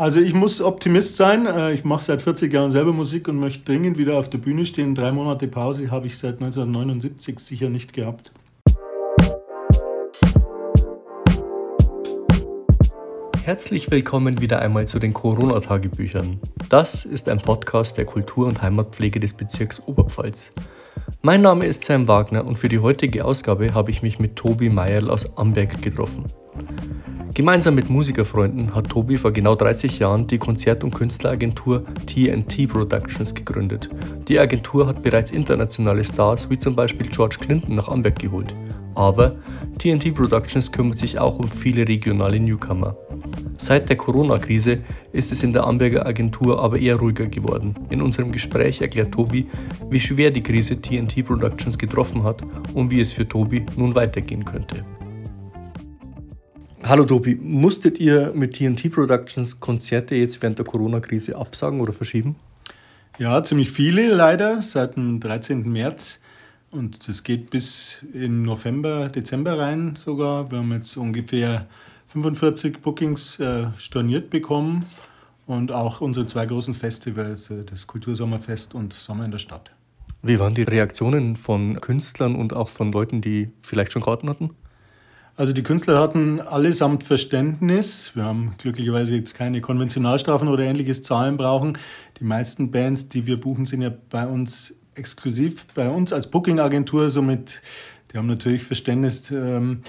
Also ich muss Optimist sein. Äh, ich mache seit 40 Jahren selber Musik und möchte dringend wieder auf der Bühne stehen. Drei Monate Pause habe ich seit 1979 sicher nicht gehabt. Herzlich willkommen wieder einmal zu den Corona-Tagebüchern. Das ist ein Podcast der Kultur- und Heimatpflege des Bezirks Oberpfalz. Mein Name ist Sam Wagner und für die heutige Ausgabe habe ich mich mit Tobi Meierl aus Amberg getroffen. Gemeinsam mit Musikerfreunden hat Tobi vor genau 30 Jahren die Konzert- und Künstleragentur TNT Productions gegründet. Die Agentur hat bereits internationale Stars wie zum Beispiel George Clinton nach Amberg geholt. Aber TNT Productions kümmert sich auch um viele regionale Newcomer. Seit der Corona-Krise ist es in der Amberger Agentur aber eher ruhiger geworden. In unserem Gespräch erklärt Tobi, wie schwer die Krise TNT Productions getroffen hat und wie es für Tobi nun weitergehen könnte. Hallo Tobi, musstet ihr mit TNT Productions Konzerte jetzt während der Corona-Krise absagen oder verschieben? Ja, ziemlich viele leider seit dem 13. März. Und das geht bis in November, Dezember rein sogar. Wir haben jetzt ungefähr 45 Bookings äh, storniert bekommen und auch unsere zwei großen Festivals, äh, das Kultursommerfest und Sommer in der Stadt. Wie waren die Reaktionen von Künstlern und auch von Leuten, die vielleicht schon Karten hatten? Also die Künstler hatten allesamt Verständnis. Wir haben glücklicherweise jetzt keine Konventionalstrafen oder ähnliches Zahlen brauchen. Die meisten Bands, die wir buchen, sind ja bei uns exklusiv bei uns als Booking-Agentur. Somit, die haben natürlich Verständnis. Ähm,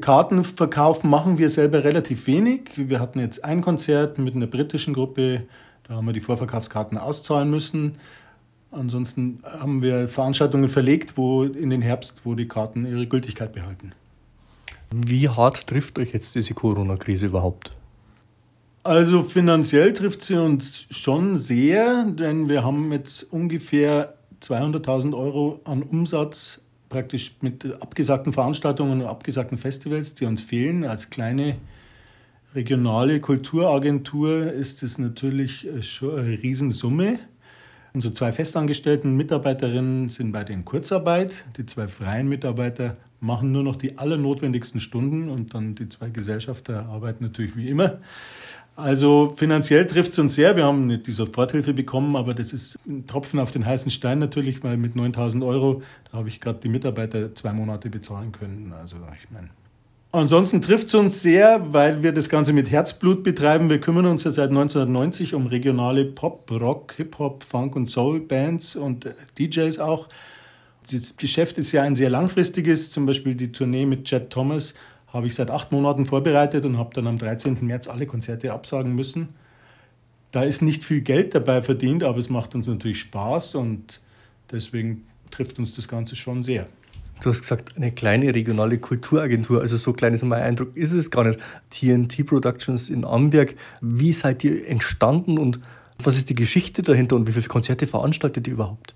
Kartenverkauf machen wir selber relativ wenig. Wir hatten jetzt ein Konzert mit einer britischen Gruppe. Da haben wir die Vorverkaufskarten auszahlen müssen. Ansonsten haben wir Veranstaltungen verlegt, wo in den Herbst, wo die Karten ihre Gültigkeit behalten. Wie hart trifft euch jetzt diese Corona-Krise überhaupt? Also finanziell trifft sie uns schon sehr, denn wir haben jetzt ungefähr 200.000 Euro an Umsatz praktisch mit abgesagten Veranstaltungen und abgesagten Festivals, die uns fehlen. Als kleine regionale Kulturagentur ist es natürlich schon eine Riesensumme. Unsere zwei festangestellten Mitarbeiterinnen sind bei in Kurzarbeit. Die zwei freien Mitarbeiter machen nur noch die allernotwendigsten Stunden und dann die zwei Gesellschafter arbeiten natürlich wie immer. Also finanziell trifft es uns sehr. Wir haben nicht die Soforthilfe bekommen, aber das ist ein Tropfen auf den heißen Stein natürlich, weil mit 9000 Euro, da habe ich gerade die Mitarbeiter zwei Monate bezahlen können. Also ich meine. Ansonsten trifft es uns sehr, weil wir das Ganze mit Herzblut betreiben. Wir kümmern uns ja seit 1990 um regionale Pop, Rock, Hip-Hop, Funk und Soul-Bands und DJs auch. Das Geschäft ist ja ein sehr langfristiges, zum Beispiel die Tournee mit Chad Thomas habe ich seit acht Monaten vorbereitet und habe dann am 13. März alle Konzerte absagen müssen. Da ist nicht viel Geld dabei verdient, aber es macht uns natürlich Spaß und deswegen trifft uns das Ganze schon sehr. Du hast gesagt, eine kleine regionale Kulturagentur, also so klein ist mein Eindruck, ist es gar nicht. TNT Productions in Amberg, wie seid ihr entstanden und was ist die Geschichte dahinter und wie viele Konzerte veranstaltet ihr überhaupt?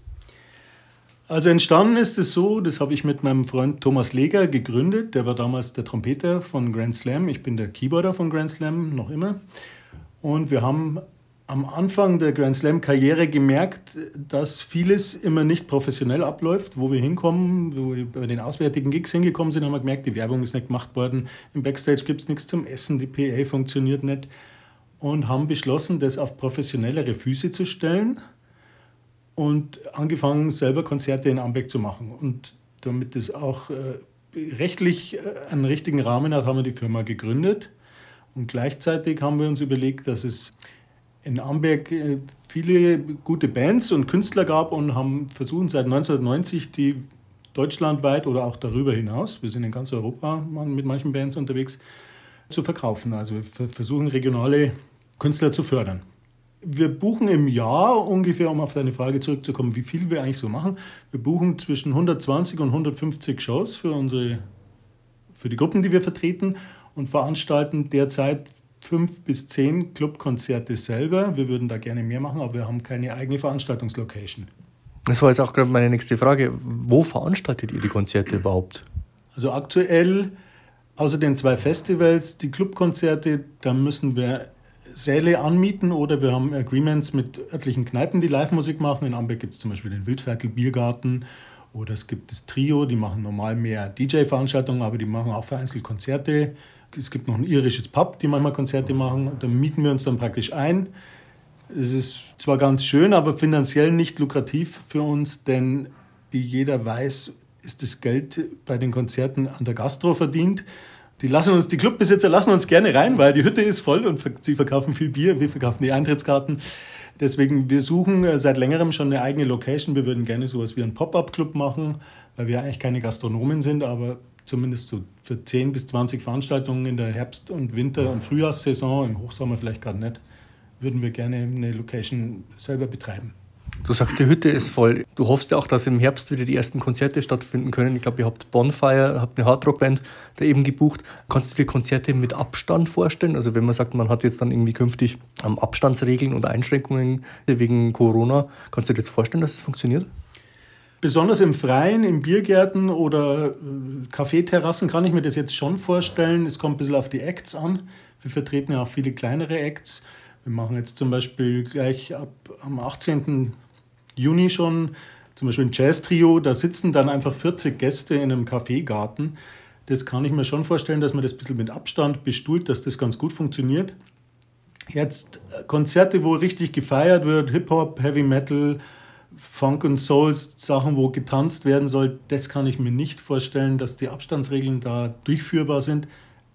Also entstanden ist es so, das habe ich mit meinem Freund Thomas Leger gegründet. Der war damals der Trompeter von Grand Slam. Ich bin der Keyboarder von Grand Slam, noch immer. Und wir haben am Anfang der Grand Slam-Karriere gemerkt, dass vieles immer nicht professionell abläuft. Wo wir hinkommen, wo wir bei den auswärtigen Gigs hingekommen sind, haben wir gemerkt, die Werbung ist nicht gemacht worden. Im Backstage gibt es nichts zum Essen, die PA funktioniert nicht. Und haben beschlossen, das auf professionellere Füße zu stellen und angefangen, selber Konzerte in Ambeck zu machen. Und damit das auch äh, rechtlich äh, einen richtigen Rahmen hat, haben wir die Firma gegründet. Und gleichzeitig haben wir uns überlegt, dass es in Amberg äh, viele gute Bands und Künstler gab und haben versucht seit 1990 die deutschlandweit oder auch darüber hinaus, wir sind in ganz Europa mit manchen Bands unterwegs, zu verkaufen. Also wir versuchen regionale Künstler zu fördern. Wir buchen im Jahr ungefähr, um auf deine Frage zurückzukommen, wie viel wir eigentlich so machen. Wir buchen zwischen 120 und 150 Shows für, unsere, für die Gruppen, die wir vertreten und veranstalten derzeit fünf bis zehn Clubkonzerte selber. Wir würden da gerne mehr machen, aber wir haben keine eigene Veranstaltungslocation. Das war jetzt auch gerade meine nächste Frage. Wo veranstaltet ihr die Konzerte überhaupt? Also aktuell, außer den zwei Festivals, die Clubkonzerte, da müssen wir Säle anmieten oder wir haben Agreements mit örtlichen Kneipen, die Live-Musik machen. In Amberg gibt es zum Beispiel den Wildviertel Biergarten oder es gibt das Trio, die machen normal mehr DJ-Veranstaltungen, aber die machen auch vereinzelt Konzerte. Es gibt noch ein irisches Pub, die manchmal Konzerte machen. Da mieten wir uns dann praktisch ein. Es ist zwar ganz schön, aber finanziell nicht lukrativ für uns, denn wie jeder weiß, ist das Geld bei den Konzerten an der Gastro verdient. Die, lassen uns, die Clubbesitzer lassen uns gerne rein, weil die Hütte ist voll und sie verkaufen viel Bier, wir verkaufen die Eintrittskarten. Deswegen, wir suchen äh, seit längerem schon eine eigene Location. Wir würden gerne sowas wie einen Pop-up-Club machen, weil wir eigentlich keine Gastronomen sind, aber zumindest so für 10 bis 20 Veranstaltungen in der Herbst- und Winter- und Frühjahrssaison, im Hochsommer vielleicht gerade nicht, würden wir gerne eine Location selber betreiben. Du sagst, die Hütte ist voll. Du hoffst ja auch, dass im Herbst wieder die ersten Konzerte stattfinden können. Ich glaube, ihr habt Bonfire, habt eine Hardrock-Band da eben gebucht. Kannst du dir Konzerte mit Abstand vorstellen? Also wenn man sagt, man hat jetzt dann irgendwie künftig Abstandsregeln und Einschränkungen wegen Corona, kannst du dir jetzt vorstellen, dass es funktioniert? Besonders im Freien, in Biergärten oder äh, Kaffeeterrassen kann ich mir das jetzt schon vorstellen. Es kommt ein bisschen auf die Acts an. Wir vertreten ja auch viele kleinere Acts. Wir machen jetzt zum Beispiel gleich ab am 18. Juni schon zum Beispiel ein Jazz-Trio, da sitzen dann einfach 40 Gäste in einem Kaffeegarten. Das kann ich mir schon vorstellen, dass man das ein bisschen mit Abstand bestuhlt, dass das ganz gut funktioniert. Jetzt äh, Konzerte, wo richtig gefeiert wird, Hip-Hop, Heavy Metal, Funk und Soul, Sachen, wo getanzt werden soll, das kann ich mir nicht vorstellen, dass die Abstandsregeln da durchführbar sind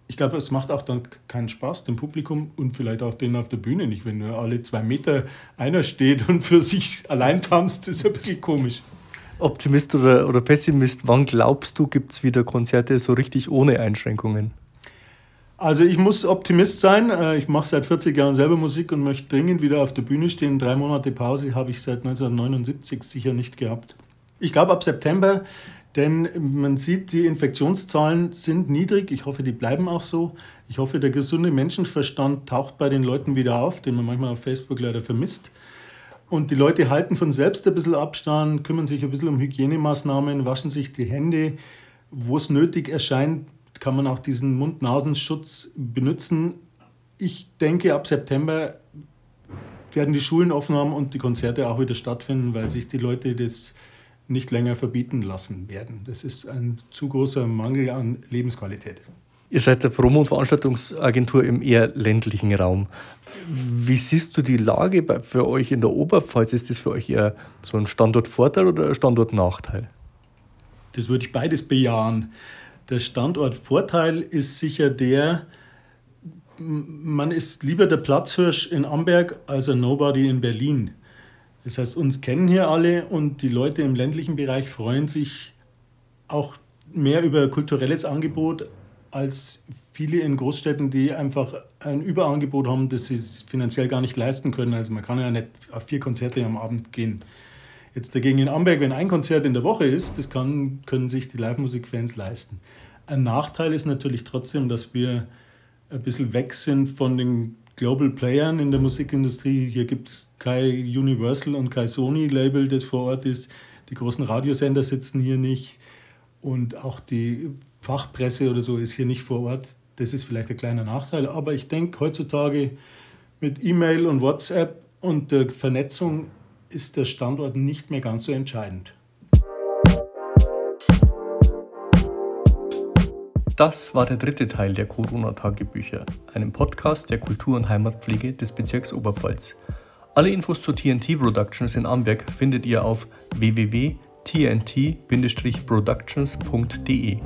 ich glaube, es macht auch dann keinen Spaß dem Publikum und vielleicht auch denen auf der Bühne nicht, wenn nur alle zwei Meter einer steht und für sich allein tanzt, ist ein bisschen komisch. Optimist oder, oder Pessimist, wann glaubst du, gibt es wieder Konzerte so richtig ohne Einschränkungen? Also ich muss Optimist sein. Äh, ich mache seit 40 Jahren selber Musik und möchte dringend wieder auf der Bühne stehen. Drei Monate Pause habe ich seit 1979 sicher nicht gehabt. Ich glaube, ab September denn man sieht, die Infektionszahlen sind niedrig. Ich hoffe, die bleiben auch so. Ich hoffe, der gesunde Menschenverstand taucht bei den Leuten wieder auf, den man manchmal auf Facebook leider vermisst. Und die Leute halten von selbst ein bisschen Abstand, kümmern sich ein bisschen um Hygienemaßnahmen, waschen sich die Hände. Wo es nötig erscheint, kann man auch diesen Mund-Nasenschutz benutzen. Ich denke, ab September werden die Schulen offen haben und die Konzerte auch wieder stattfinden, weil sich die Leute das nicht länger verbieten lassen werden. Das ist ein zu großer Mangel an Lebensqualität. Ihr seid der Promo- und Veranstaltungsagentur im eher ländlichen Raum. Wie siehst du die Lage für euch in der Oberpfalz? Ist das für euch eher so ein Standortvorteil oder ein Standortnachteil? Das würde ich beides bejahen. Der Standortvorteil ist sicher der, man ist lieber der Platzhirsch in Amberg als ein Nobody in Berlin. Das heißt, uns kennen hier alle und die Leute im ländlichen Bereich freuen sich auch mehr über kulturelles Angebot als viele in Großstädten, die einfach ein Überangebot haben, das sie finanziell gar nicht leisten können. Also man kann ja nicht auf vier Konzerte am Abend gehen. Jetzt dagegen in Amberg, wenn ein Konzert in der Woche ist, das kann, können sich die Live-Musik-Fans leisten. Ein Nachteil ist natürlich trotzdem, dass wir ein bisschen weg sind von den Global Playern in der Musikindustrie. Hier gibt es kein Universal und kein Sony-Label, das vor Ort ist. Die großen Radiosender sitzen hier nicht. Und auch die Fachpresse oder so ist hier nicht vor Ort. Das ist vielleicht ein kleiner Nachteil. Aber ich denke, heutzutage mit E-Mail und WhatsApp und der Vernetzung ist der Standort nicht mehr ganz so entscheidend. Das war der dritte Teil der Corona-Tagebücher, einem Podcast der Kultur- und Heimatpflege des Bezirks Oberpfalz. Alle Infos zu TNT Productions in Amberg findet ihr auf www.tnt-productions.de.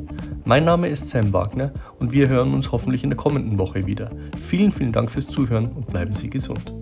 Mein Name ist Sam Wagner und wir hören uns hoffentlich in der kommenden Woche wieder. Vielen, vielen Dank fürs Zuhören und bleiben Sie gesund.